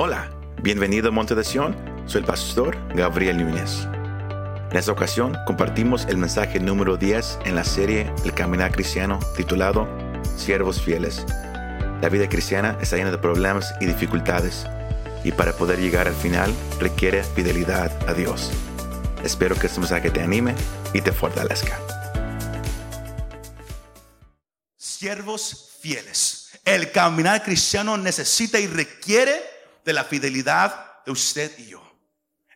Hola, bienvenido a Monte de Sion. Soy el pastor Gabriel Núñez. En esta ocasión compartimos el mensaje número 10 en la serie El Caminar Cristiano titulado Siervos Fieles. La vida cristiana está llena de problemas y dificultades y para poder llegar al final requiere fidelidad a Dios. Espero que este mensaje te anime y te fortalezca. Siervos fieles. El caminar cristiano necesita y requiere de la fidelidad de usted y yo.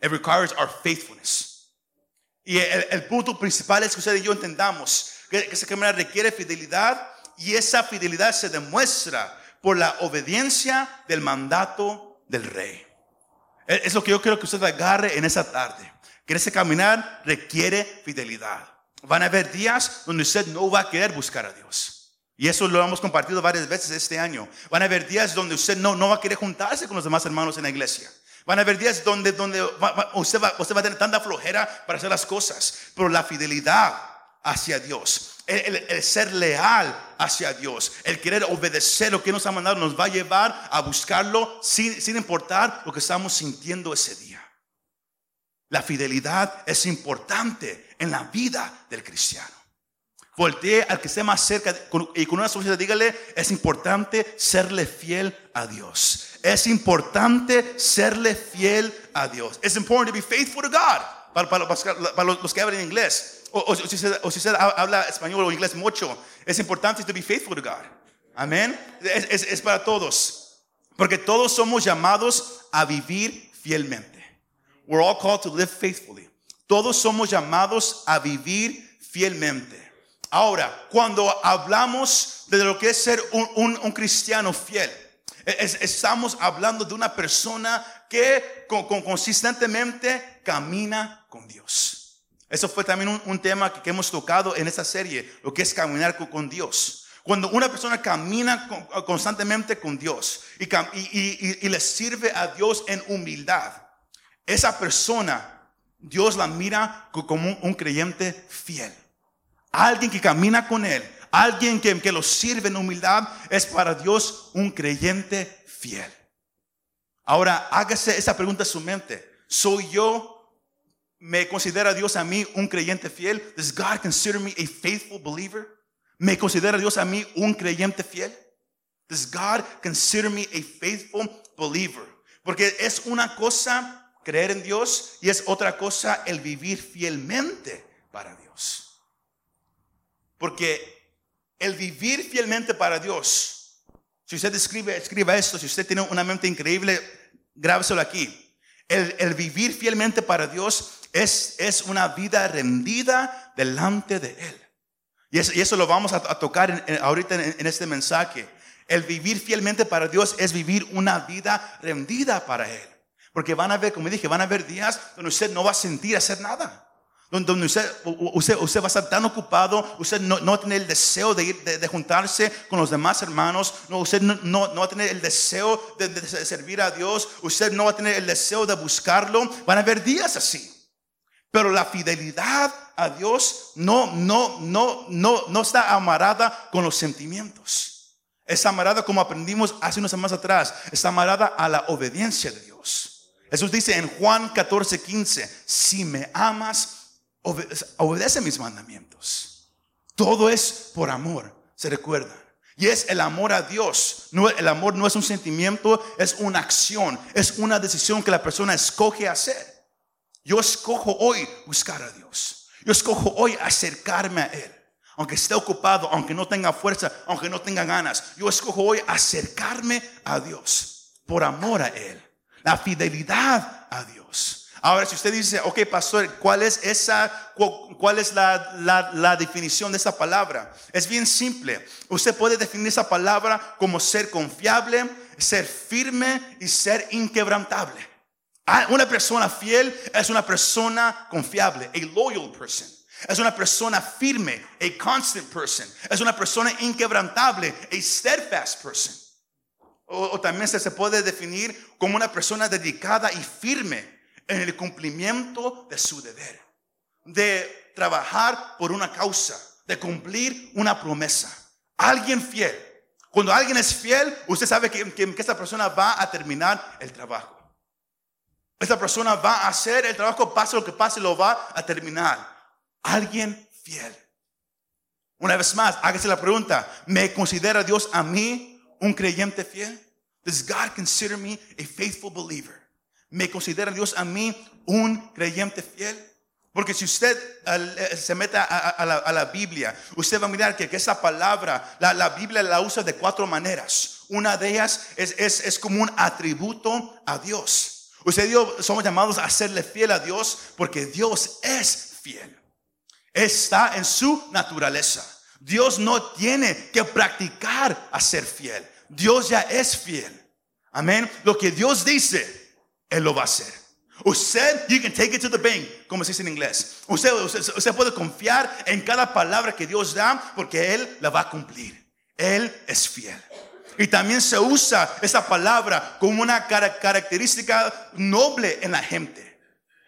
It requires our faithfulness. Y el, punto principal es que usted y yo entendamos que, que ese caminar requiere fidelidad y esa fidelidad se demuestra por la obediencia del mandato del rey. Es lo que yo quiero que usted agarre en esa tarde. Que ese caminar requiere fidelidad. Van a haber días donde usted no va a querer buscar a Dios. Y eso lo hemos compartido varias veces este año. Van a haber días donde usted no, no va a querer juntarse con los demás hermanos en la iglesia. Van a haber días donde, donde usted, va, usted va a tener tanta flojera para hacer las cosas. Pero la fidelidad hacia Dios, el, ser leal hacia Dios, el querer obedecer lo que nos ha mandado, nos va a llevar a buscarlo sin, sin importar lo que estamos sintiendo ese día. La fidelidad es importante en la vida del cristiano. Voltee al que esté más cerca y con una sonrisa dígale, es importante serle fiel a Dios. Es importante serle fiel a Dios. Es important to be faithful to God. Para, los, que hablan inglés. O, si usted, habla español o inglés mucho, es importante to be faithful to God. Amén. Es, es para todos. Porque todos somos llamados a vivir fielmente. We're all called to live faithfully. Todos somos llamados a vivir fielmente. Ahora, cuando hablamos de lo que es ser un, cristiano fiel, estamos hablando de una persona que consistentemente camina con Dios. Eso fue también un, tema que, hemos tocado en esta serie, lo que es caminar con, Dios. Cuando una persona camina constantemente con Dios y, le sirve a Dios en humildad, esa persona, Dios la mira como un creyente fiel. Alguien que camina con Él, alguien que, que lo sirve en humildad, es para Dios un creyente fiel. Ahora, hágase esa pregunta en su mente. ¿Soy yo, me considera Dios a mí un creyente fiel? Does God consider me a faithful believer? ¿Me considera Dios a mí un creyente fiel? Does God consider me a faithful believer? Porque es una cosa creer en Dios y es otra cosa el vivir fielmente para Dios. Porque el vivir fielmente para Dios, si usted escribe, escriba esto, si usted tiene una mente increíble, grábeselo aquí. El, vivir fielmente para Dios es, es, una vida rendida delante de Él. Y eso, lo vamos a, tocar ahorita en, en este mensaje. El vivir fielmente para Dios es vivir una vida rendida para Él. Porque van a ver, como dije, van a haber días donde usted no va a sentir hacer nada donde usted, usted, usted, va a estar tan ocupado, usted no, no va a tener el deseo de, ir, de, juntarse con los demás hermanos, no, usted no, no, va a tener el deseo de, de, servir a Dios, usted no va a tener el deseo de buscarlo. Van a haber días así. Pero la fidelidad a Dios no, no, no, no, no está amarrada con los sentimientos. Está amarrada como aprendimos hace unos semanas atrás, está amarrada a la obediencia de Dios. Jesús dice en Juan 14, 15, si me amas, obedece mis mandamientos. Todo es por amor, se recuerda. Y es el amor a Dios. El amor no es un sentimiento, es una acción, es una decisión que la persona escoge hacer. Yo escojo hoy buscar a Dios. Yo escojo hoy acercarme a Él. Aunque esté ocupado, aunque no tenga fuerza, aunque no tenga ganas. Yo escojo hoy acercarme a Dios por amor a Él. La fidelidad a Dios. Ahora, si usted dice, ok, pastor, ¿cuál es esa, cuál es la, la, definición de esa palabra? Es bien simple. Usted puede definir esa palabra como ser confiable, ser firme y ser inquebrantable. Ah, una persona fiel es una persona confiable, a loyal person. Es una persona firme, a constant person. Es una persona inquebrantable, a steadfast person. O también se puede definir como una persona dedicada y firme en el cumplimiento de su deber, de trabajar por una causa, de cumplir una promesa. Alguien fiel, Cuando alguien es fiel, usted sabe que, que, esta persona va a terminar el trabajo. Esta persona va a hacer el trabajo, pase lo que pase, lo va a terminar. Alguien fiel. Una vez más, hágase la pregunta, ¿me considera Dios a mí un creyente fiel? Does God consider me a faithful believer? ¿Me considera Dios a mí un creyente fiel? Porque si usted eh, se mete a, la, Biblia, usted va a mirar que, esa palabra, la, Biblia la usa de cuatro maneras. Una de ellas es, es como un atributo a Dios. Usted yo somos llamados a serle fiel a Dios porque Dios es fiel. Está en su naturaleza. Dios no tiene que practicar a ser fiel. Dios ya es fiel. Amén. Lo que Dios dice, Él lo va a hacer. Usted, you can take it to the bank, como se dice en inglés. Usted, puede confiar en cada palabra que Dios da porque Él la va a cumplir. Él es fiel. Y también se usa esa palabra como una característica noble en la gente.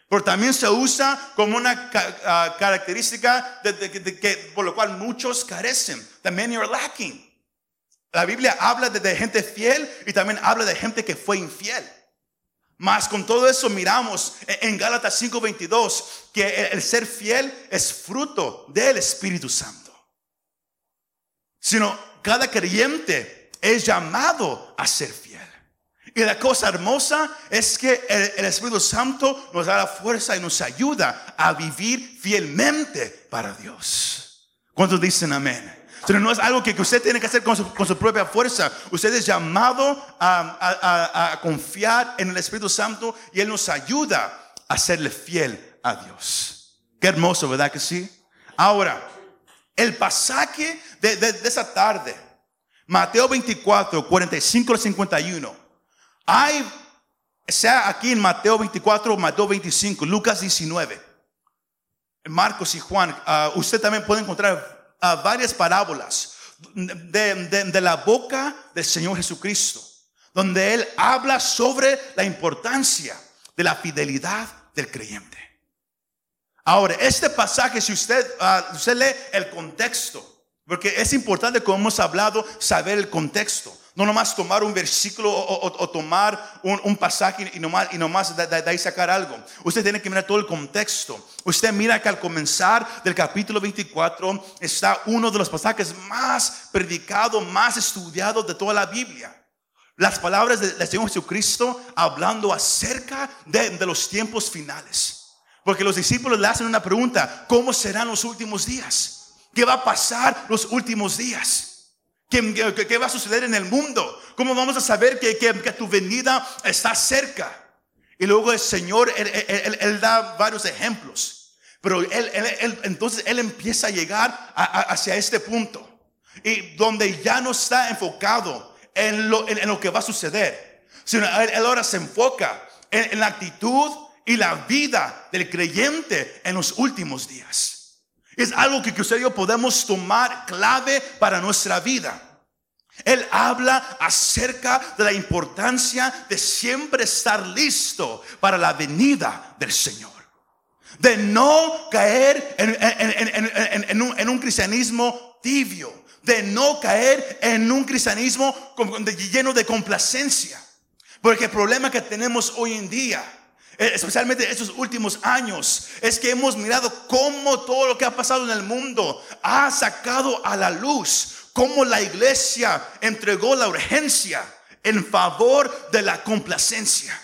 Pero también se usa como una ah, característica de, que, por lo cual muchos carecen. También you're lacking. La Biblia habla de, gente fiel y también habla de gente que fue infiel. Mas con todo eso miramos en Gálatas 5:22 que el ser fiel es fruto del Espíritu Santo. Sino cada creyente es llamado a ser fiel. Y la cosa hermosa es que el, Espíritu Santo nos da la fuerza y nos ayuda a vivir fielmente para Dios. ¿Cuántos dicen amén? Pero no es algo que, usted tiene que hacer con su, propia fuerza. Usted es llamado a, a, confiar en el Espíritu Santo y Él nos ayuda a serle fiel a Dios. Qué hermoso, ¿verdad que sí? Ahora, el pasaje de, de esa tarde, Mateo 24, 45 al 51. Hay, sea aquí en Mateo 24, Mateo 25, Lucas 19, Marcos y Juan, ah, usted también puede encontrar ah, varias parábolas de, la boca del Señor Jesucristo, donde Él habla sobre la importancia de la fidelidad del creyente. Ahora, este pasaje, si usted, uh, usted lee el contexto, porque es importante, como hemos hablado, saber el contexto. No nomás tomar un versículo o, tomar un, pasaje y nomás, y nomás de, ahí sacar algo. Usted tiene que mirar todo el contexto. Usted mira que al comenzar del capítulo 24 está uno de los pasajes más predicados, más estudiados de toda la Biblia. Las palabras del Señor Jesucristo hablando acerca de, de los tiempos finales. Porque los discípulos le hacen una pregunta, ¿cómo serán los últimos días? ¿Qué va a pasar los últimos días? ¿Qué, va a suceder en el mundo? ¿Cómo vamos a saber que, tu venida está cerca? Y luego el Señor, él, da varios ejemplos. Pero entonces Él empieza a llegar hacia este punto. Y donde ya no está enfocado en lo, en, que va a suceder. Sino él, ahora se enfoca en la actitud y la vida del creyente en los últimos días. Es algo que usted y yo podemos tomar clave para nuestra vida. Él habla acerca de la importancia de siempre estar listo para la venida del Señor. De no caer en, un, en un, cristianismo tibio. De no caer en un cristianismo lleno de complacencia. Porque el problema que tenemos hoy en día especialmente estos últimos años, es que hemos mirado cómo todo lo que ha pasado en el mundo ha sacado a la luz, cómo la iglesia entregó la urgencia en favor de la complacencia.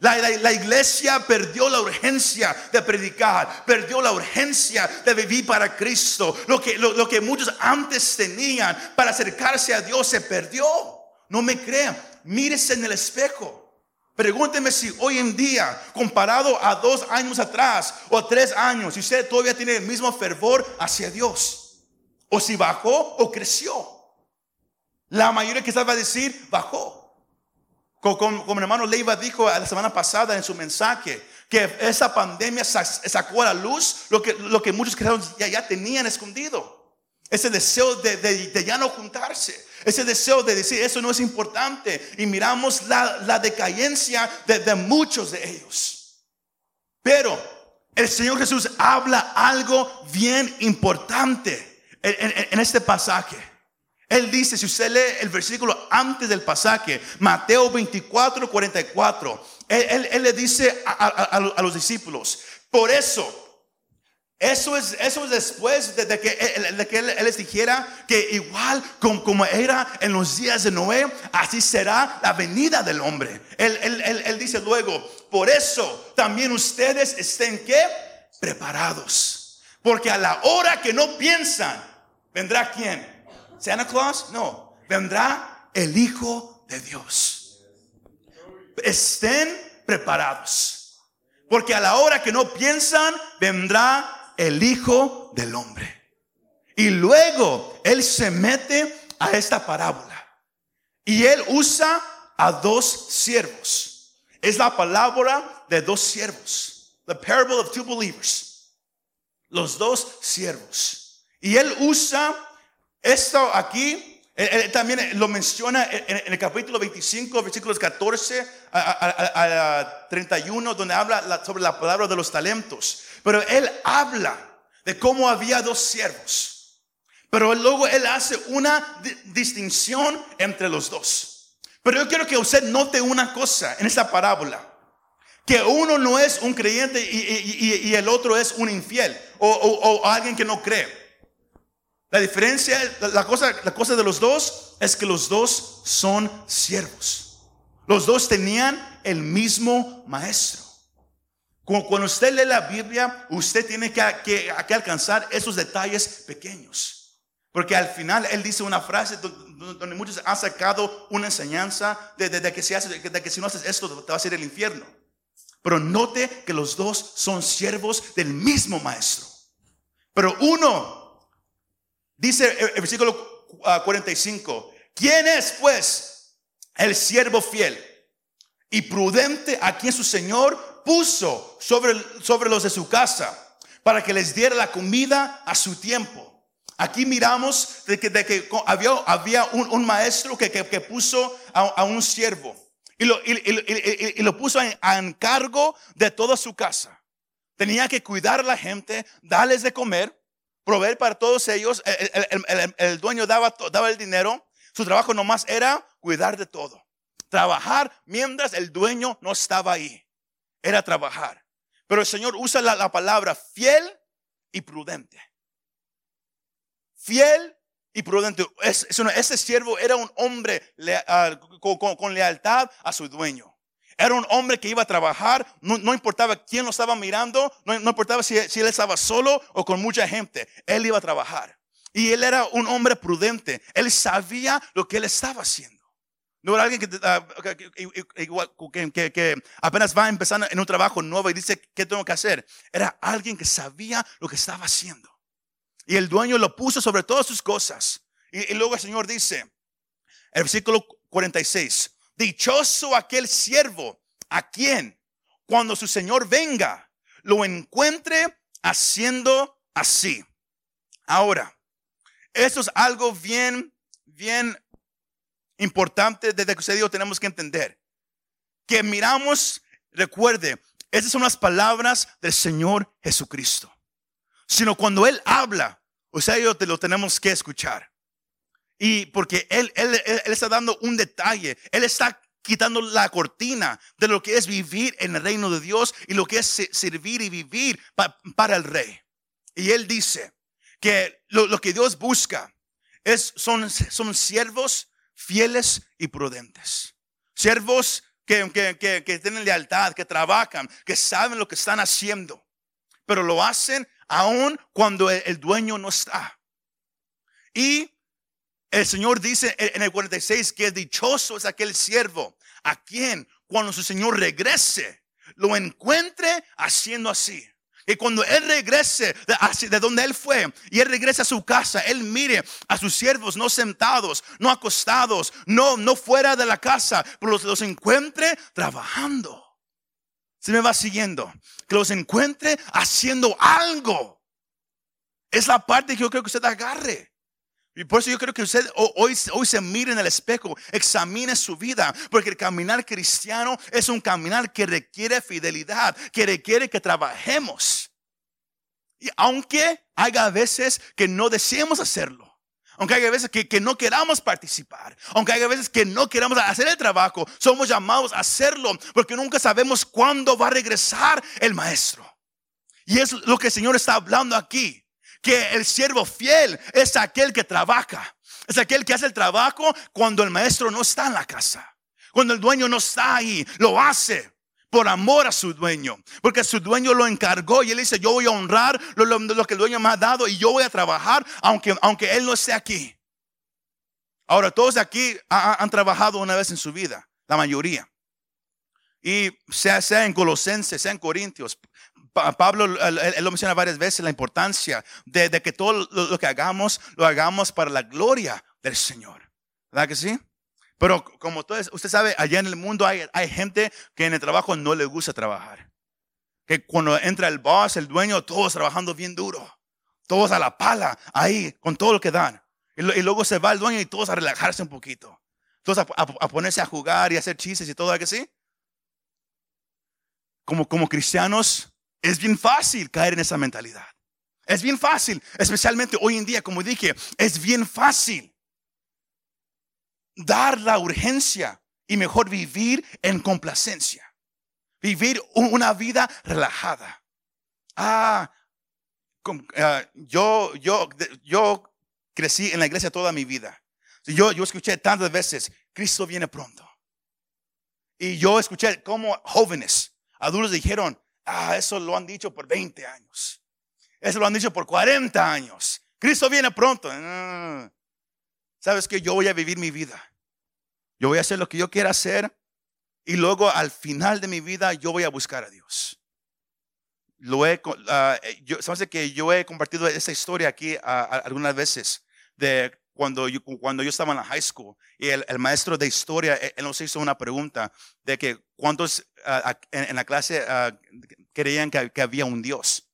La, iglesia perdió la urgencia de predicar, perdió la urgencia de vivir para Cristo. Lo que, lo que muchos antes tenían para acercarse a Dios se perdió. No me crean, mírese en el espejo. Pregúnteme si hoy en día, comparado a dos años atrás o tres años, si usted todavía tiene el mismo fervor hacia Dios. O si bajó o creció. La mayoría quizás va a decir, bajó. Como, el hermano Leiva dijo la semana pasada en su mensaje, que esa pandemia sacó a la luz lo que, lo que muchos ya tenían escondido. Ese deseo de, ya no juntarse. Ese deseo de decir, eso no es importante. Y miramos la, decadencia de, muchos de ellos. Pero el Señor Jesús habla algo bien importante en, este pasaje. Él dice, si usted lee el versículo antes del pasaje, Mateo 24, 44, él, él, le dice a, los discípulos, por eso, eso es, eso es después de, que, él, les dijera que igual como, como, era en los días de Noé, así será la venida del hombre. Él, él dice luego, por eso también ustedes estén que preparados. Porque a la hora que no piensan, vendrá quién? Santa Claus, no, vendrá el Hijo de Dios. Estén preparados, porque a la hora que no piensan, vendrá el Hijo del Hombre. Y luego Él se mete a esta parábola y Él usa a dos siervos. Es la palabra de dos siervos. The parable of two believers. Los dos siervos. Y Él usa esto aquí él, también lo menciona en, el capítulo 25, versículos 14 a, 31, donde habla sobre la palabra de los talentos. Pero él habla de cómo había dos siervos. Pero luego él hace una distinción entre los dos. Pero yo quiero que usted note una cosa en esta parábola. Que uno no es un creyente y, el otro es un infiel o alguien que no cree. La diferencia, la cosa, la cosa de los dos es que los dos son siervos. Los dos tenían el mismo maestro. Cuando usted lee la Biblia, usted tiene que, que, alcanzar esos detalles pequeños. Porque al final él dice una frase donde muchos han sacado una enseñanza de, que, si hace, de que si no haces esto te va a ser el infierno. Pero note que los dos son siervos del mismo maestro. Pero uno Dice el versículo 45, ah, ¿quién es pues el siervo fiel y prudente a quien su Señor puso sobre, sobre los de su casa para que les diera la comida a su tiempo? Aquí miramos de que, de que había, había un, maestro que, que, puso a, un siervo y lo, puso a encargo de toda su casa. Tenía que cuidar a la gente, darles de comer proveer para todos ellos. El, dueño daba, daba el dinero. Su trabajo nomás era cuidar de todo. Trabajar mientras el dueño no estaba ahí. Era trabajar. Pero el Señor usa la, palabra fiel y prudente. Fiel y prudente. ese siervo era un hombre ah, con lealtad a su dueño. Era un hombre que iba a trabajar, no, importaba quién lo estaba mirando, no, importaba si, él estaba solo o con mucha gente, él iba a trabajar. Y él era un hombre prudente, él sabía lo que él estaba haciendo. No era alguien que, que, apenas va empezando en un trabajo nuevo y dice, ¿qué tengo que hacer? Era alguien que sabía lo que estaba haciendo. Y el dueño lo puso sobre todas sus cosas. Y, y luego el Señor dice, el versículo 46, Dichoso aquel siervo a quien cuando su Señor venga lo encuentre haciendo así. Ahora, esto es algo bien, bien importante desde que usted dijo tenemos que entender. Que miramos, recuerde, esas son las palabras del Señor Jesucristo. Sino cuando Él habla, o sea, yo te lo tenemos que escuchar. Y porque él, él, él, está dando un detalle, Él está quitando la cortina de lo que es vivir en el reino de Dios y lo que es servir y vivir para el rey. Y Él dice que lo, que Dios busca es, son, son siervos fieles y prudentes. Siervos que, que, que, tienen lealtad, que trabajan, que saben lo que están haciendo, pero lo hacen aún cuando el dueño no está. Y el Señor dice en el 46 que dichoso es aquel siervo a quien cuando su Señor regrese lo encuentre haciendo así. Y cuando Él regrese de, de, donde Él fue y Él regrese a su casa, Él mire a sus siervos no sentados, no acostados, no, no fuera de la casa, pero los, los encuentre trabajando. Se me va siguiendo. Que los encuentre haciendo algo. Es la parte que yo creo que usted agarre. Y por eso yo creo que usted hoy, hoy se mire en el espejo, examine su vida, porque el caminar cristiano es un caminar que requiere fidelidad, que requiere que trabajemos. Y aunque haya veces que no deseemos hacerlo, Aunque haya veces que, que, no queramos participar, aunque haya veces que no queramos hacer el trabajo, somos llamados a hacerlo porque nunca sabemos cuándo va a regresar el maestro. Y es lo que el Señor está hablando aquí, que el siervo fiel es aquel que trabaja, es aquel que hace el trabajo cuando el maestro no está en la casa, cuando el dueño no está ahí, lo hace por amor a su dueño, porque su dueño lo encargó y él dice, yo voy a honrar lo, que el dueño me ha dado y yo voy a trabajar aunque, aunque él no esté aquí. Ahora, todos aquí han trabajado una vez en su vida, la mayoría. Y sea, sea en Colosenses, sea en Corintios, Pablo él, lo menciona varias veces, la importancia de, que todo lo, que hagamos, lo hagamos para la gloria del Señor. ¿Verdad que sí? Pero como todos, usted sabe, allá en el mundo hay, hay gente que en el trabajo no le gusta trabajar. Que cuando entra el boss, el dueño, todos trabajando bien duro. Todos a la pala, ahí, con todo lo que dan. Y, luego se va el dueño y todos a relajarse un poquito. Todos a, ponerse a jugar y a hacer chistes y todo, ¿que sí? Como, como cristianos, es bien fácil caer en esa mentalidad. Es bien fácil, especialmente hoy en día, como dije, es bien fácil dar la urgencia y mejor vivir en complacencia. Vivir una vida relajada. Ah, ah, yo, yo, yo crecí en la iglesia toda mi vida. Yo, yo escuché tantas veces, Cristo viene pronto. Y yo escuché como jóvenes, adultos dijeron, ah, eso lo han dicho por 20 años. Eso lo han dicho por 40 años. Cristo viene pronto. Ah. Sabes que yo voy a vivir mi vida. Yo voy a hacer lo que yo quiera hacer y luego al final de mi vida yo voy a buscar a Dios. Lo he, uh, yo, sabes que yo he compartido esa historia aquí algunas veces de cuando yo, cuando yo estaba en la high school y el, maestro de historia, él, nos hizo una pregunta de que cuántos en, la clase creían que, había un Dios.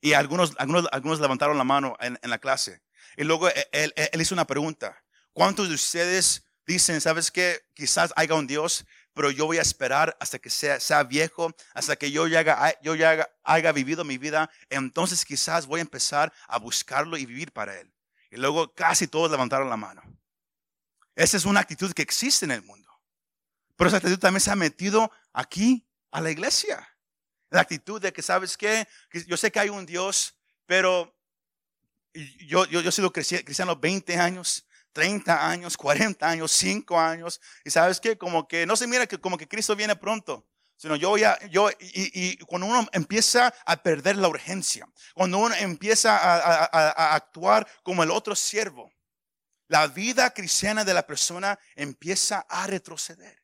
Y algunos, algunos, algunos levantaron la mano en, en la clase. Y luego él, él, hizo una pregunta. ¿Cuántos de ustedes dicen, sabes que quizás haya un Dios, pero yo voy a esperar hasta que sea, sea viejo, hasta que yo ya, haga, yo ya haya vivido mi vida, entonces quizás voy a empezar a buscarlo y vivir para Él. Y luego casi todos levantaron la mano. Esa es una actitud que existe en el mundo. Pero esa actitud también se ha metido aquí a la iglesia. La actitud de que, ¿sabes qué? Yo sé que hay un Dios, pero yo, yo, yo he sido cristiano 20 años, 30 años, 40 años, 5 años. Y sabes qué, como que no se mira que como que Cristo viene pronto. Sino yo voy a, yo, y, cuando uno empieza a perder la urgencia, cuando uno empieza a, a actuar como el otro siervo, la vida cristiana de la persona empieza a retroceder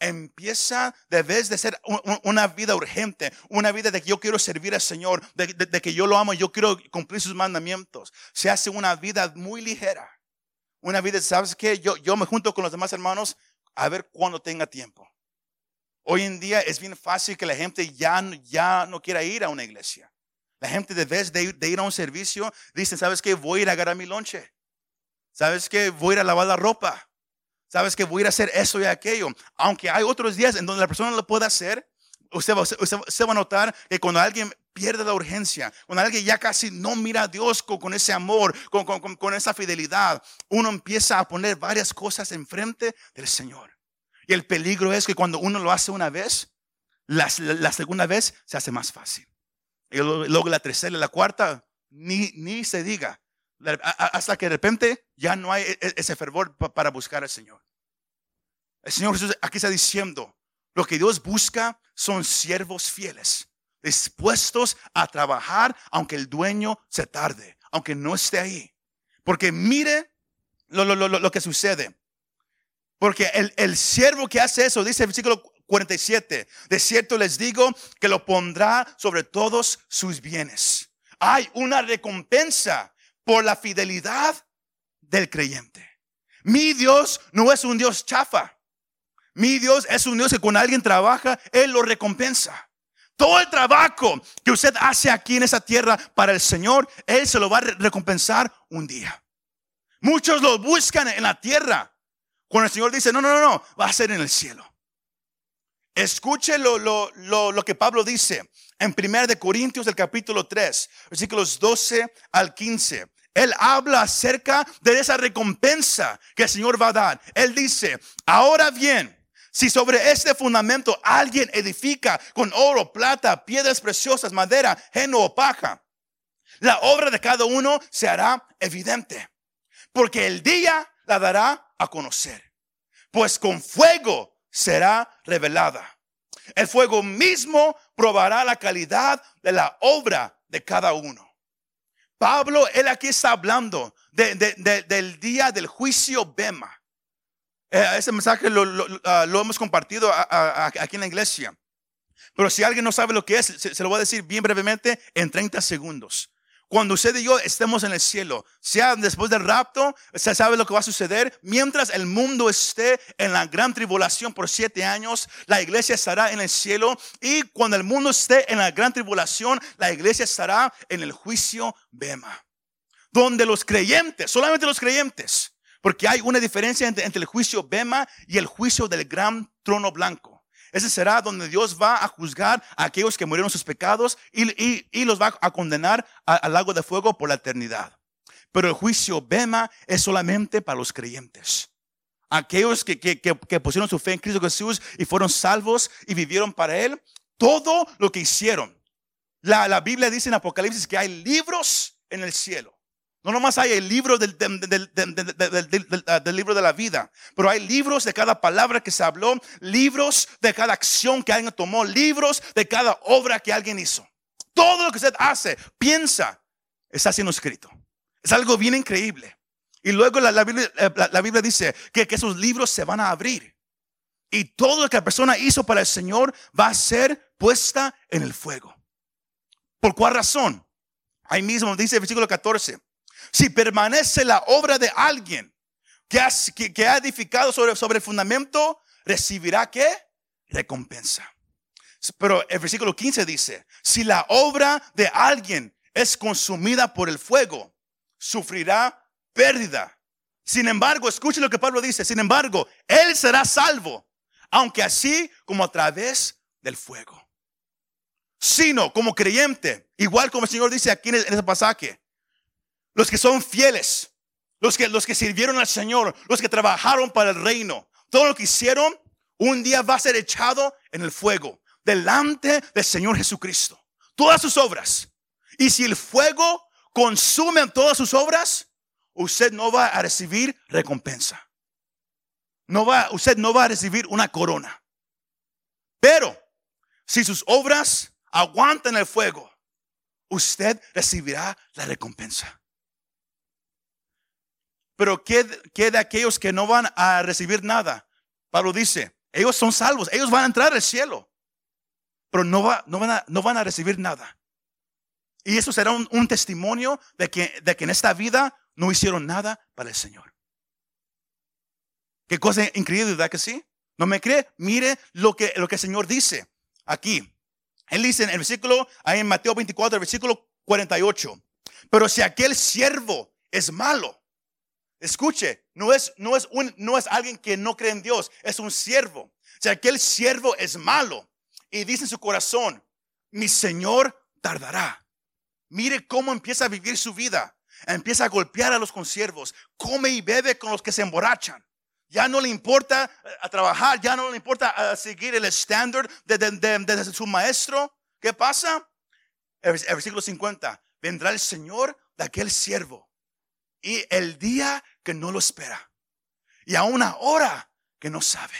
empieza, debes de ser una vida urgente, una vida de que yo quiero servir al Señor, de, de, que yo lo amo y yo quiero cumplir sus mandamientos. Se hace una vida muy ligera. Una vida, ¿sabes qué? Yo, yo me junto con los demás hermanos a ver cuando tenga tiempo. Hoy en día es bien fácil que la gente ya, ya no quiera ir a una iglesia. La gente de vez de, ir a un servicio, dicen, ¿sabes qué? Voy a ir a agarrar mi lonche. ¿Sabes qué? Voy a ir a lavar la ropa. ¿Sabes qué? Voy a ir a hacer eso y aquello. Aunque hay otros días en donde la persona lo puede hacer, usted va, va a notar que cuando alguien pierde la urgencia, cuando alguien ya casi no mira a Dios con, ese amor, con, con, esa fidelidad, uno empieza a poner varias cosas enfrente del Señor. Y el peligro es que cuando uno lo hace una vez, la, segunda vez se hace más fácil. Y luego la tercera y la cuarta, ni, ni se diga. Hasta que de repente ya no hay e, e, ese fervor para buscar al Señor. El Señor Jesús aquí está diciendo, lo que Dios busca son siervos fieles dispuestos a trabajar aunque el dueño se tarde, aunque no esté ahí. Porque mire lo, lo, lo, lo que sucede. Porque el, el, siervo que hace eso, dice el versículo 47, de cierto les digo que lo pondrá sobre todos sus bienes. Hay una recompensa por la fidelidad del creyente. Mi Dios no es un Dios chafa. Mi Dios es un Dios que cuando alguien trabaja, Él lo recompensa. Todo el trabajo que usted hace aquí en esa tierra para el Señor, Él se lo va a recompensar un día. Muchos lo buscan en la tierra. Cuando el Señor dice, no, no, no, no, va a ser en el cielo. Escuche lo, lo, lo, lo que Pablo dice en 1 de Corintios, del capítulo 3, versículos 12 al 15. Él habla acerca de esa recompensa que el Señor va a dar. Él dice, ahora bien, si sobre este fundamento alguien edifica con oro, plata, piedras preciosas, madera, heno o paja, la obra de cada uno se hará evidente, porque el día la dará a conocer, pues con fuego será revelada. El fuego mismo probará la calidad de la obra de cada uno. Pablo, él aquí está hablando del día del juicio Bema. Eh, ese mensaje lo, ah, hemos compartido aquí en la iglesia. Pero si alguien no sabe lo que es, se, lo voy a decir bien brevemente en 30 segundos. Cuando usted y yo estemos en el cielo, sea después del rapto, se sabe lo que va a suceder. Mientras el mundo esté en la gran tribulación por siete años, la iglesia estará en el cielo. Y cuando el mundo esté en la gran tribulación, la iglesia estará en el juicio Bema. Donde los creyentes, solamente los creyentes, porque hay una diferencia entre, el juicio Bema y el juicio del gran trono blanco. Ese será donde Dios va a juzgar a aquellos que murieron sus pecados y, los va a condenar al lago de fuego por la eternidad. Pero el juicio Bema es solamente para los creyentes. Aquellos que, pusieron su fe en Cristo Jesús y fueron salvos y vivieron para Él, todo lo que hicieron. La, la Biblia dice en Apocalipsis que hay libros en el cielo. No nomás hay el libro del, del, libro de la vida, pero hay libros de cada palabra que se habló, libros de cada acción que alguien tomó, libros de cada obra que alguien hizo. Todo lo que usted hace, piensa, está siendo escrito. Es algo bien increíble. Y luego la, Biblia, la, Biblia, dice que, que esos libros se van a abrir. Y todo lo que la persona hizo para el Señor va a ser puesta en el fuego. ¿Por cuál razón? Ahí mismo dice el versículo 14. Si permanece la obra de alguien que ha, edificado sobre, sobre el fundamento, recibirá qué? Recompensa. Pero el versículo 15 dice, si la obra de alguien es consumida por el fuego, sufrirá pérdida. Sin embargo, escuche lo que Pablo dice, sin embargo, él será salvo, aunque así como a través del fuego. Sino como creyente, igual como el Señor dice aquí en ese pasaje, los que son fieles, los que, los que sirvieron al Señor, los que trabajaron para el reino, todo lo que hicieron, un día va a ser echado en el fuego delante del Señor Jesucristo. Todas sus obras. Y si el fuego consume todas sus obras, usted no va a recibir recompensa. No va, usted no va a recibir una corona. Pero si sus obras aguantan el fuego, usted recibirá la recompensa. Pero ¿qué, de aquellos que no van a recibir nada? Pablo dice, ellos son salvos, ellos van a entrar al cielo, pero no, va, no, van, a, no van a recibir nada. Y eso será un, testimonio de que, de que en esta vida no hicieron nada para el Señor. Qué cosa increíble, ¿verdad que sí? ¿No me cree? Mire lo que, lo que el Señor dice aquí. Él dice en el versículo, ahí en Mateo 24, versículo 48. Pero si aquel siervo es malo, Escuche, no es, no es, un, no es alguien que no cree en Dios, es un siervo. O sea, aquel siervo es malo y dice en su corazón, mi Señor tardará. Mire cómo empieza a vivir su vida. Empieza a golpear a los consiervos, come y bebe con los que se emborrachan. Ya no le importa eh, a trabajar, ya no le importa a eh, seguir el estándar de, su maestro. ¿Qué pasa? El, el versículo 50. Vendrá el Señor de aquel siervo y el día que no lo espera. Y a una hora que no sabe.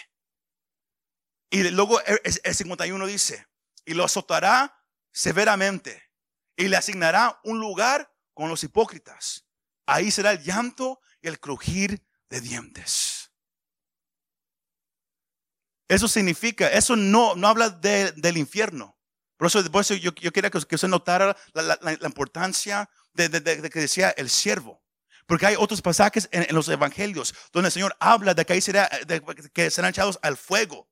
Y luego el, 51 dice, y lo azotará severamente y le asignará un lugar con los hipócritas. Ahí será el llanto y el crujir de dientes. Eso significa, eso no, no habla del infierno. Por eso, por yo, yo, quería que, usted notara la, importancia de, de, que decía el siervo. Porque hay otros pasajes en, los evangelios donde el Señor habla de que ahí será, que serán echados al fuego.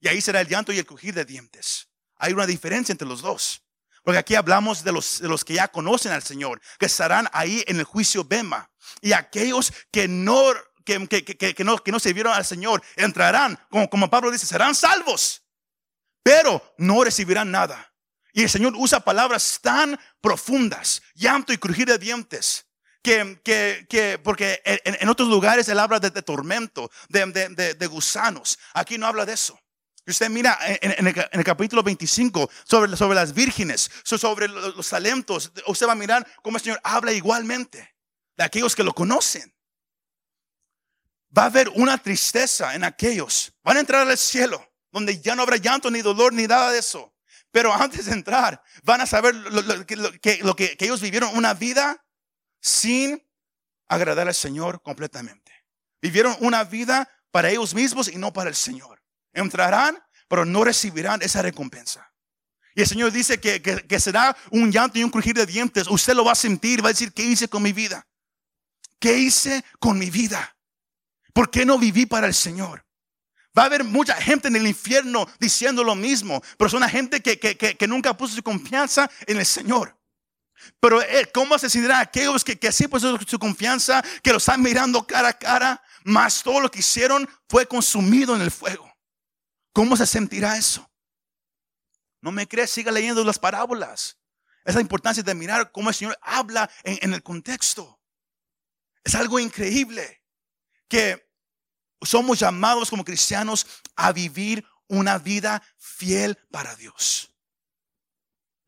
Y ahí será el llanto y el crujir de dientes. Hay una diferencia entre los dos. Porque aquí hablamos de los, de los que ya conocen al Señor, que estarán ahí en el juicio Bema. Y aquellos que no, que, que, no, que no sirvieron al Señor entrarán, como, como Pablo dice, serán salvos, pero no recibirán nada. Y el Señor usa palabras tan profundas, llanto y crujir de dientes, que, que, que porque en, otros lugares él habla de, tormento, de, de- de- gusanos. Aquí no habla de eso. Y usted mira en, el, capítulo 25 sobre, sobre las vírgenes, so- sobre lo- los, talentos. Usted va a mirar cómo el Señor habla igualmente de aquellos que lo conocen. Va a haber una tristeza en aquellos. Van a entrar al cielo, donde ya no habrá llanto, ni dolor, ni nada de eso. Pero antes de entrar, van a saber lo, lo- que ellos vivieron una vida sin agradar al Señor completamente. Vivieron una vida para ellos mismos y no para el Señor. Entrarán, pero no recibirán esa recompensa. Y el Señor dice que, que- será un llanto y un crujir de dientes. Usted lo va a sentir, va a decir, ¿qué hice con mi vida? ¿Qué hice con mi vida? ¿Por qué no viví para el Señor? Va a haber mucha gente en el infierno diciendo lo mismo, pero son la gente que- que nunca puso su confianza en el Señor. Pero eh, ¿cómo se sentirán aquellos que, que así puso su confianza, que lo están mirando cara a cara, más todo lo que hicieron fue consumido en el fuego? ¿Cómo se sentirá eso? No me crees, siga leyendo las parábolas. Es la importancia de mirar cómo el Señor habla en el contexto. Es algo increíble que somos llamados como cristianos a vivir una vida fiel para Dios.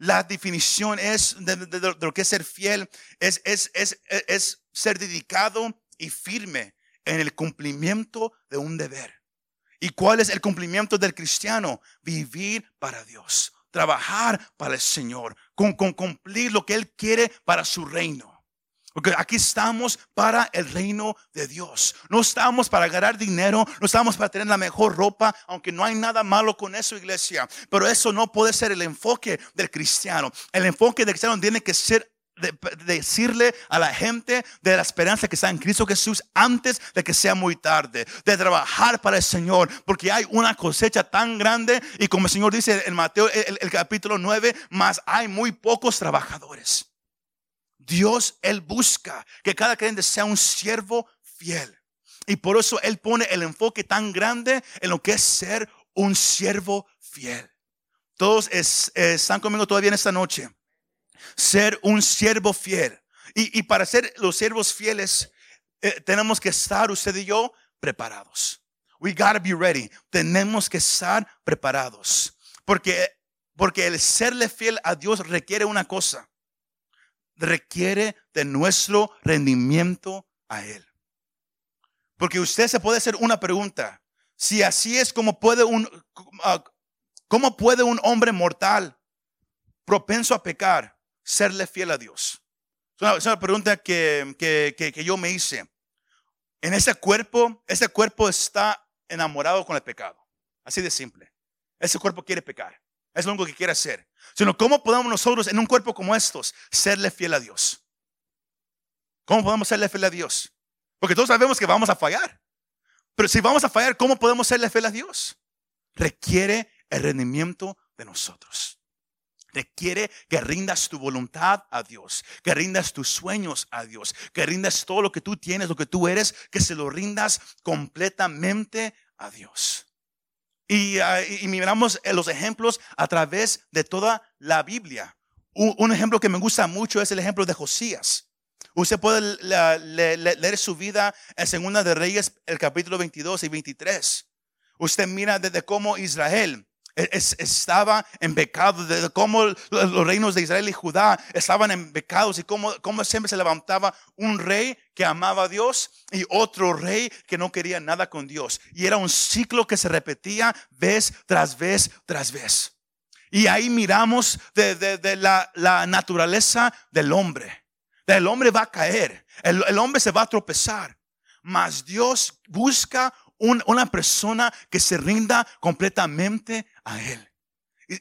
La definición es de, lo que es ser fiel, es, es, es, es- es ser dedicado y firme en el cumplimiento de un deber. ¿Y cuál es el cumplimiento del cristiano? Vivir para Dios, trabajar para el Señor, con, con cumplir lo que Él quiere para su reino. Porque aquí estamos para el reino de Dios. No estamos para ganar dinero, no estamos para tener la mejor ropa, aunque no hay nada malo con eso, iglesia. Pero eso no puede ser el enfoque del cristiano. El enfoque del cristiano tiene que ser de- de decirle a la gente de la esperanza que está en Cristo Jesús antes de que sea muy tarde, de trabajar para el Señor, porque hay una cosecha tan grande y como el Señor dice en Mateo el, el capítulo 9, más hay muy pocos trabajadores. Dios, Él busca que cada creyente sea un siervo fiel. Y por eso Él pone el enfoque tan grande en lo que es ser un siervo fiel. Todos es- están conmigo todavía en esta noche. Ser un siervo fiel. Y, y para ser los siervos fieles, eh, tenemos que estar, usted y yo, preparados. We gotta be ready. Tenemos que estar preparados. Porque, porque el serle fiel a Dios requiere una cosa requiere de nuestro rendimiento a Él. Porque usted se puede hacer una pregunta. Si así es como puede un, ah, ¿cómo puede un hombre mortal propenso a pecar serle fiel a Dios? Es una, pregunta que, que- que- que yo me hice. En ese cuerpo, ese cuerpo está enamorado con el pecado. Así de simple. Ese cuerpo quiere pecar. Es lo único que quiere hacer. Sino, ¿cómo podemos nosotros en un cuerpo como estos serle fiel a Dios? ¿Cómo podemos serle fiel a Dios? Porque todos sabemos que vamos a fallar. Pero si vamos a fallar, ¿cómo podemos serle fiel a Dios? Requiere el rendimiento de nosotros. Requiere que rindas tu voluntad a Dios, que rindas tus sueños a Dios, que rindas todo lo que tú tienes, lo que tú eres, que se lo rindas completamente a Dios. Y, ah, y- miramos eh, los ejemplos a través de toda la Biblia. Un, ejemplo que me gusta mucho es el ejemplo de Josías. Usted puede leer su vida en Segunda de Reyes, el capítulo 22 y 23. Usted mira desde cómo Israel es- estaba en pecado, de cómo los reinos de Israel y Judá estaban en pecados y cómo, siempre se levantaba un rey que amaba a Dios y otro rey que no quería nada con Dios. Y era un ciclo que se repetía vez tras vez tras vez. Y ahí miramos de, la, naturaleza del hombre. El hombre va a caer, el, hombre se va a tropezar, mas Dios busca un- una persona que se rinda completamente a Él.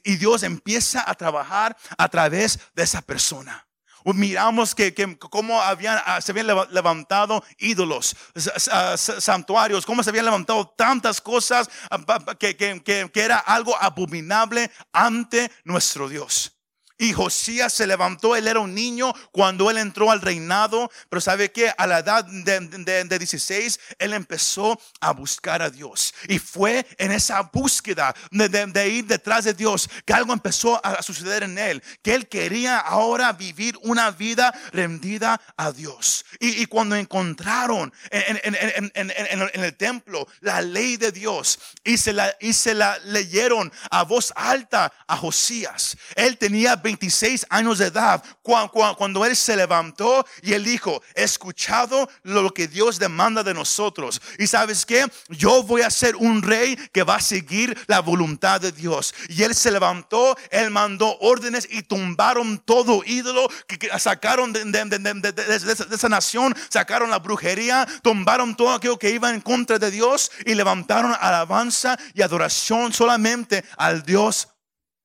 Y, Dios empieza a trabajar a través de esa persona. Miramos que, que cómo habían, ah, se habían leva- levantado ídolos, sa- santuarios, cómo se habían levantado tantas cosas ah, que- que- que era algo abominable ante nuestro Dios. Y Josías se levantó, él era un niño cuando él entró al reinado, pero sabe que a la edad de, de, 16, él empezó a buscar a Dios. Y fue en esa búsqueda de, ir detrás de Dios que algo empezó a suceder en él, que él quería ahora vivir una vida rendida a Dios. Y, cuando encontraron en, en, el templo la ley de Dios y se, la, y se la leyeron a voz alta a Josías, él tenía 26 años de edad cuando, él se levantó y él dijo, escuchado lo que Dios demanda de nosotros. Y sabes que yo voy a ser un rey que va a seguir la voluntad de Dios. Y él se levantó, él mandó órdenes y tumbaron todo ídolo que, sacaron de, de, esa nación, sacaron la brujería, tumbaron todo aquello que iba en contra de Dios y levantaron alabanza y adoración solamente al Dios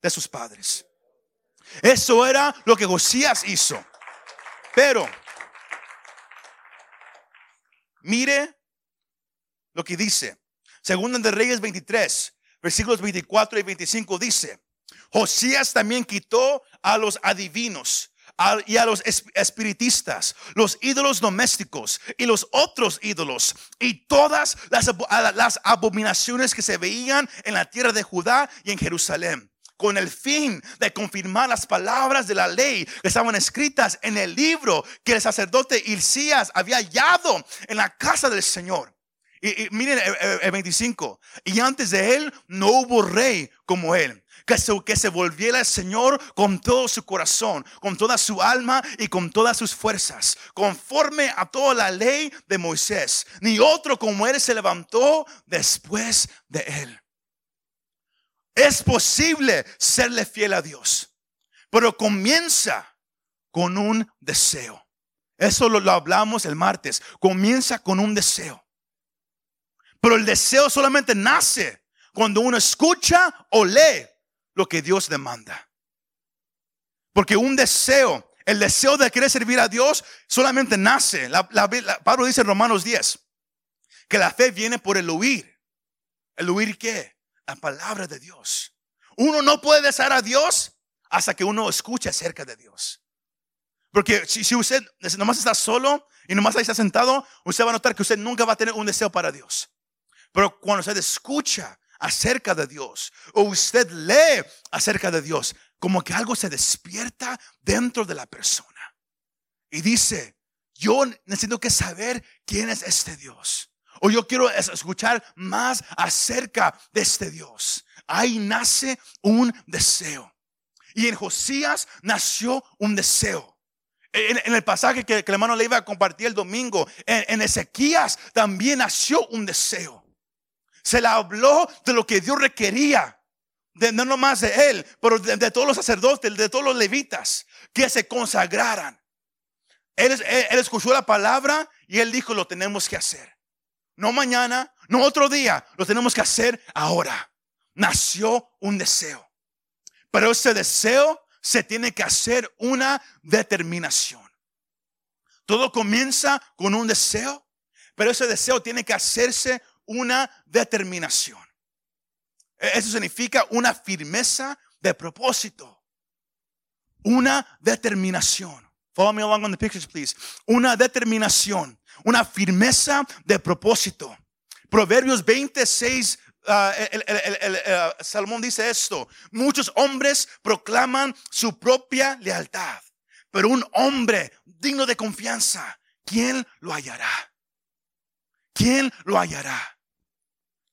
de sus padres. Eso era lo que Josías hizo. Pero, mire lo que dice. Segundo de Reyes 23, versículos 24 y 25 dice, Josías también quitó a los adivinos y a los espiritistas, los ídolos domésticos y los otros ídolos y todas las abominaciones que se veían en la tierra de Judá y en Jerusalén con el fin de confirmar las palabras de la ley que estaban escritas en el libro que el sacerdote Hilcías había hallado en la casa del Señor. Y, miren el, 25, y antes de él no hubo rey como él. Que se, que se volviera el Señor con todo su corazón, con toda su alma y con todas sus fuerzas, conforme a toda la ley de Moisés. Ni otro como él se levantó después de él. Es posible serle fiel a Dios, pero comienza con un deseo. Eso lo, hablamos el martes. Comienza con un deseo. Pero el deseo solamente nace cuando uno escucha o lee lo que Dios demanda. Porque un deseo, el deseo de querer servir a Dios solamente nace. Pablo dice en Romanos 10 que la fe viene por el oír. ¿El oír qué? La palabra de Dios. Uno no puede desear a Dios hasta que uno escuche acerca de Dios. Porque si, usted nomás está solo y nomás ahí está sentado, usted va a notar que usted nunca va a tener un deseo para Dios. Pero cuando usted escucha acerca de Dios o usted lee acerca de Dios, como que algo se despierta dentro de la persona. Y dice, yo necesito que saber quién es este Dios. O yo quiero escuchar más acerca de este Dios. Ahí nace un deseo. Y en Josías nació un deseo. En, el pasaje que, el hermano le iba a compartir el domingo, en, Ezequías también nació un deseo. Se le habló de lo que Dios requería. De, no nomás de él, pero de, todos los sacerdotes, de todos los levitas, que se consagraran. él escuchó la palabra y él dijo, lo tenemos que hacer no mañana, no otro día, lo tenemos que hacer ahora. Nació un deseo. Pero ese deseo se tiene que hacer una determinación. Todo comienza con un deseo, pero ese deseo tiene que hacerse una determinación. E-, eso significa una firmeza de propósito. Una determinación. Follow me along on the pictures, please. Una determinación una firmeza de propósito. Proverbios 26, ah, el, ah, Salmón dice esto, muchos hombres proclaman su propia lealtad, pero un hombre digno de confianza, ¿quién lo hallará? ¿Quién lo hallará?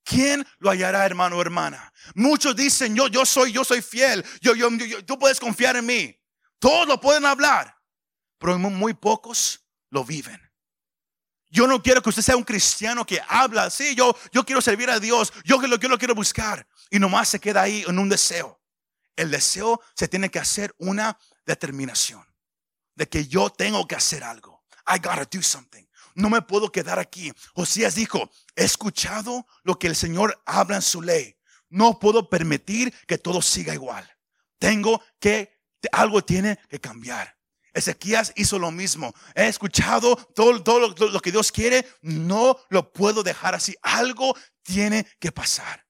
¿Quién lo hallará, hermano o hermana? Muchos dicen, yo, yo soy, yo soy fiel, yo, yo, tú puedes confiar en mí. Todos lo pueden hablar, pero muy pocos lo viven. Yo no quiero que usted sea un cristiano que habla, sí, yo, yo quiero servir a Dios, yo, lo yo lo quiero buscar. Y nomás se queda ahí en un deseo. El deseo se tiene que hacer una determinación de que yo tengo que hacer algo. I gotta do something. No me puedo quedar aquí. Josías dijo, he escuchado lo que el Señor habla en su ley. No puedo permitir que todo siga igual. Tengo que, algo tiene que cambiar. Ezequías hizo lo mismo. He escuchado todo, lo, que Dios quiere. No lo puedo dejar así. Algo tiene que pasar.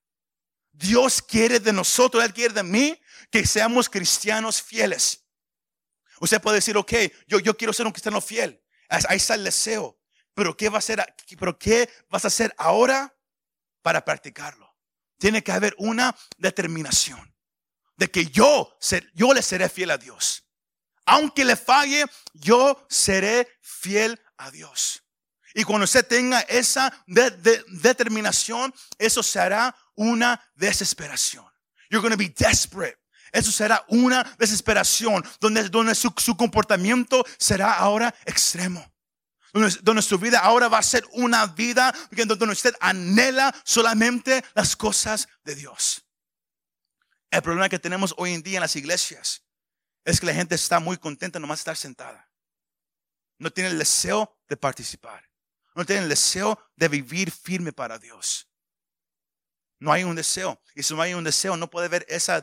Dios quiere de nosotros, Él quiere de mí que seamos cristianos fieles. Usted puede decir, ok, yo, yo quiero ser un cristiano fiel. Ahí está el deseo. Pero ¿qué, va a hacer, pero ¿qué vas a hacer ahora para practicarlo? Tiene que haber una determinación de que yo, yo le seré fiel a Dios. Aunque le falle, yo seré fiel a Dios. Y cuando usted tenga esa determinación, eso será una desesperación. You're going to be desperate. Eso será una desesperación donde, donde su, comportamiento será ahora extremo. Donde, donde, su vida ahora va a ser una vida donde usted anhela solamente las cosas de Dios. El problema que tenemos hoy en día en las iglesias es que la gente está muy contenta nomás estar sentada. No tiene el deseo de participar. No tiene el deseo de vivir firme para Dios. No hay un deseo. Y si no hay un deseo, no puede haber esa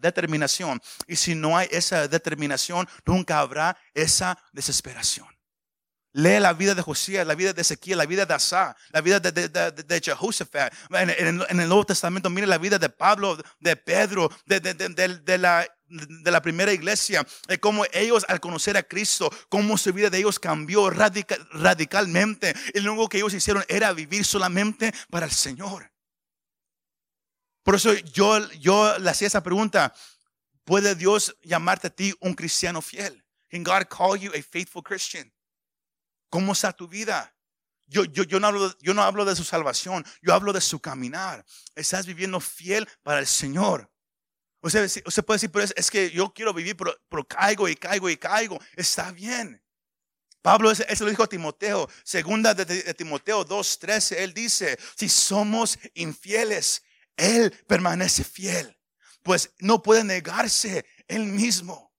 determinación. Y si no hay esa determinación, nunca habrá esa desesperación. Lee la vida de Josías, la vida de Ezequiel, la vida de Asa, la vida de, de, Jehoshaphat. En, el Nuevo Testamento, mire la vida de Pablo, de Pedro, de, la de la primera iglesia, de cómo ellos al conocer a Cristo, cómo su vida de ellos cambió radicalmente. Y lo único que ellos hicieron era vivir solamente para el Señor. Por eso yo, yo le hacía esa pregunta, ¿puede Dios llamarte a ti un cristiano fiel? Can God call you a faithful Christian? ¿Cómo está tu vida? Yo, yo, yo, no hablo, yo no hablo de su salvación, yo hablo de su caminar. Estás viviendo fiel para el Señor. Usted, usted puede decir, pero es, que yo quiero vivir, pero, caigo y caigo y caigo. Está bien. Pablo eso, lo dijo Timoteo, segunda de, de Timoteo 2.13, él dice, si somos infieles, él permanece fiel, pues no puede negarse él mismo.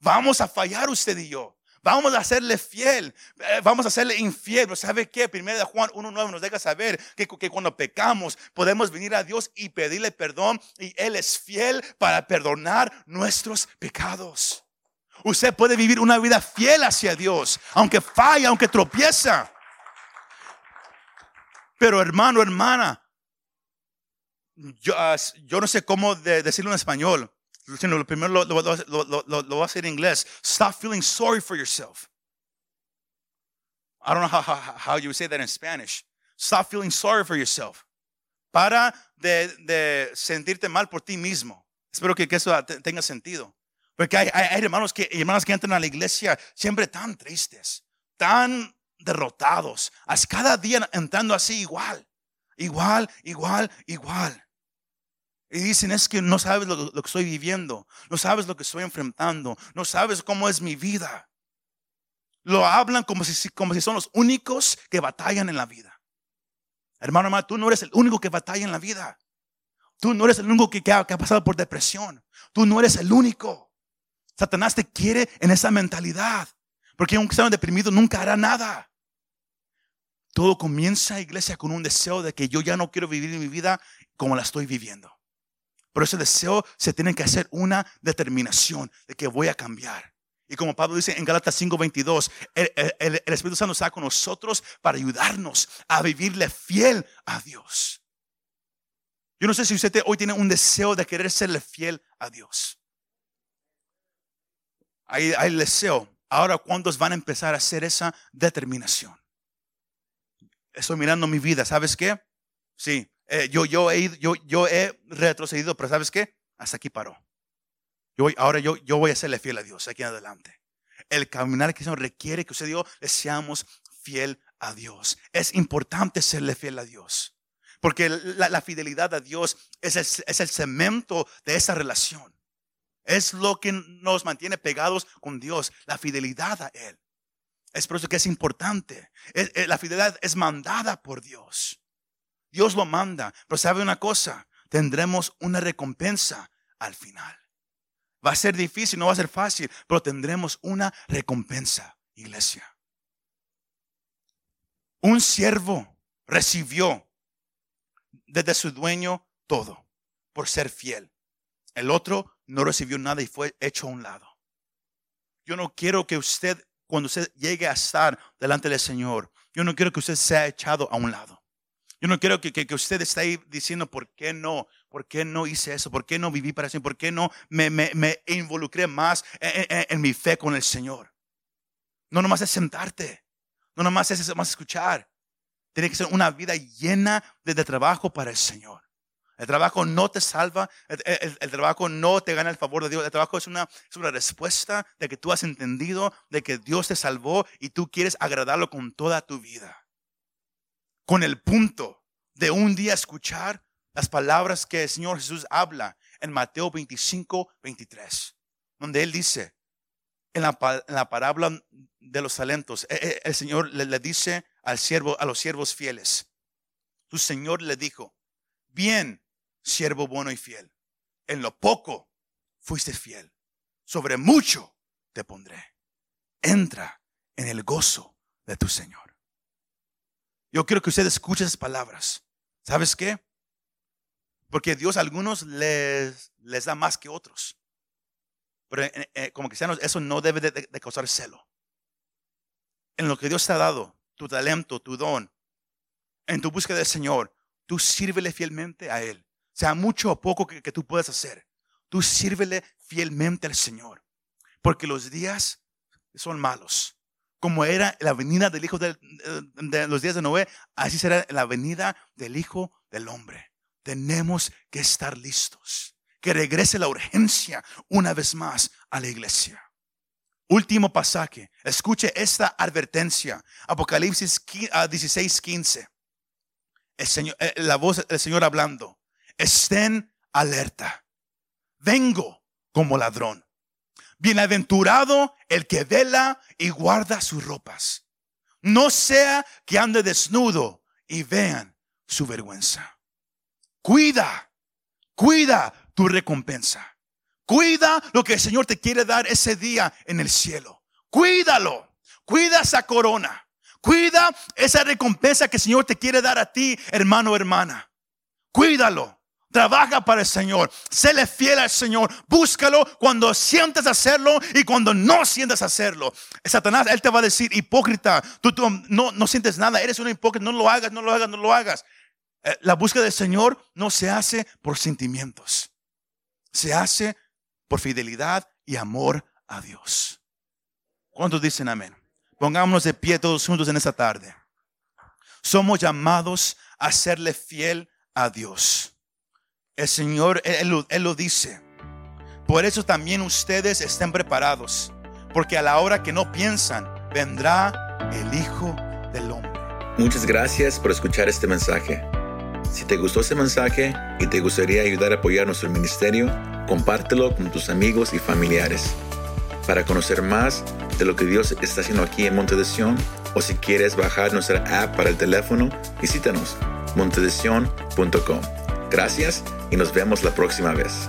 Vamos a fallar usted y yo. Vamos a hacerle fiel, eh, vamos a hacerle infiel. ¿Sabe qué? Primero de Juan 1.9 nos deja saber que, cuando pecamos podemos venir a Dios y pedirle perdón y Él es fiel para perdonar nuestros pecados. Usted puede vivir una vida fiel hacia Dios, aunque falla, aunque tropieza. Pero hermano, hermana, yo no sé cómo decirlo en español. Lo primero lo, lo, lo, lo, a hacer en inglés. Stop feeling sorry for yourself. I don't know how you would say that in Spanish. Stop feeling sorry for yourself. Para de, de sentirte mal por ti mismo. Espero que, que eso tenga sentido. Porque hay, hay, hermanos que, hermanas que entran a la iglesia siempre tan tristes, tan derrotados. Cada día entrando así igual, igual, igual, igual. Y dicen, es que no sabes lo, que estoy viviendo, no sabes lo que estoy enfrentando, no sabes cómo es mi vida. Lo hablan como si, como si son los únicos que batallan en la vida. Hermano, hermano, tú no eres el único que batalla en la vida. Tú no eres el único que, ha, pasado por depresión. Tú no eres el único. Satanás te quiere en esa mentalidad. Porque un cristiano deprimido nunca hará nada. Todo comienza, iglesia, con un deseo de que yo ya no quiero vivir mi vida como la estoy viviendo. Por ese deseo se tiene que hacer una determinación de que voy a cambiar. Y como Pablo dice en Galatas 5:22, el, el, Espíritu Santo está con nosotros para ayudarnos a vivirle fiel a Dios. Yo no sé si usted hoy tiene un deseo de querer serle fiel a Dios. Hay, hay el deseo. Ahora, ¿cuántos van a empezar a hacer esa determinación? Estoy mirando mi vida, ¿sabes qué? Sí, eh, yo, yo, he, yo, yo he retrocedido, pero ¿sabes qué? Hasta aquí paró. Yo voy, ahora yo, yo voy a serle fiel a Dios aquí en adelante. El caminar que Señor requiere que usted y yo seamos fiel a Dios. Es importante serle fiel a Dios. Porque la, fidelidad a Dios es el, es el cemento de esa relación. Es lo que nos mantiene pegados con Dios, la fidelidad a Él. Es por eso que es importante. la fidelidad es mandada por Dios. Dios lo manda. Pero sabe una cosa, tendremos una recompensa al final. Va a ser difícil, no va a ser fácil, pero tendremos una recompensa, iglesia. Un siervo recibió desde su dueño todo por ser fiel. El otro no recibió nada y fue hecho a un lado. Yo no quiero que usted, cuando usted llegue a estar delante del Señor, yo no quiero que usted sea echado a un lado. Yo no quiero que, que, usted esté ahí diciendo, ¿por qué no? ¿Por qué no hice eso? ¿Por qué no viví para eso? ¿Por qué no me, me, involucré más en, mi fe con el Señor? No nomás es sentarte. No nomás es más escuchar. Tiene que ser una vida llena de, trabajo para el Señor. El trabajo no te salva, el, trabajo no te gana el favor de Dios. El trabajo es una, es una respuesta de que tú has entendido de que Dios te salvó y tú quieres agradarlo con toda tu vida con el punto de un día escuchar las palabras que el Señor Jesús habla en Mateo 25, 23, donde Él dice, en la, parábola de los talentos, e, e, el Señor le, dice al siervo, a los siervos fieles, tu Señor le dijo, bien, siervo bueno y fiel, en lo poco fuiste fiel, sobre mucho te pondré. Entra en el gozo de tu Señor. Yo quiero que usted escuche esas palabras. ¿Sabes qué? Porque Dios a algunos les, les da más que otros. Pero eh, eh, como cristianos eso no debe de, causar celo. En lo que Dios te ha dado, tu talento, tu don, en tu búsqueda del Señor, tú sírvele fielmente a Él. Sea mucho o poco que, que tú puedas hacer. Tú sírvele fielmente al Señor. Porque los días son malos como era la venida del Hijo de, los días de Noé, así será la venida del Hijo del Hombre. Tenemos que estar listos. Que regrese la urgencia una vez más a la iglesia. Último pasaje. Escuche esta advertencia. Apocalipsis 16, 15. El Señor, eh, la voz del Señor hablando. Estén alerta. Vengo como ladrón. Bienaventurado el que vela y guarda sus ropas. No sea que ande desnudo y vean su vergüenza. Cuida, cuida tu recompensa. Cuida lo que el Señor te quiere dar ese día en el cielo. Cuídalo. Cuida esa corona. Cuida esa recompensa que el Señor te quiere dar a ti, hermano hermana. Cuídalo. Trabaja para el Señor. Séle fiel al Señor. Búscalo cuando sientas hacerlo y cuando no sientas hacerlo. Satanás, él te va a decir, hipócrita, tú, no, no sientes nada, eres un hipócrita, no lo hagas, no lo hagas, no lo hagas. Eh, la búsqueda del Señor no se hace por sentimientos. Se hace por fidelidad y amor a Dios. ¿Cuántos dicen amén? Pongámonos de pie todos juntos en esta tarde. Somos llamados a serle fiel a Dios. El Señor, él, lo dice. Por eso también ustedes estén preparados, porque a la hora que no piensan, vendrá el Hijo del Hombre. Muchas gracias por escuchar este mensaje. Si te gustó este mensaje y te gustaría ayudar a apoyar nuestro ministerio, compártelo con tus amigos y familiares. Para conocer más de lo que Dios está haciendo aquí en Monte de Sion, o si quieres bajar nuestra app para el teléfono, visítanos montedesion.com. Gracias y nos vemos la próxima vez.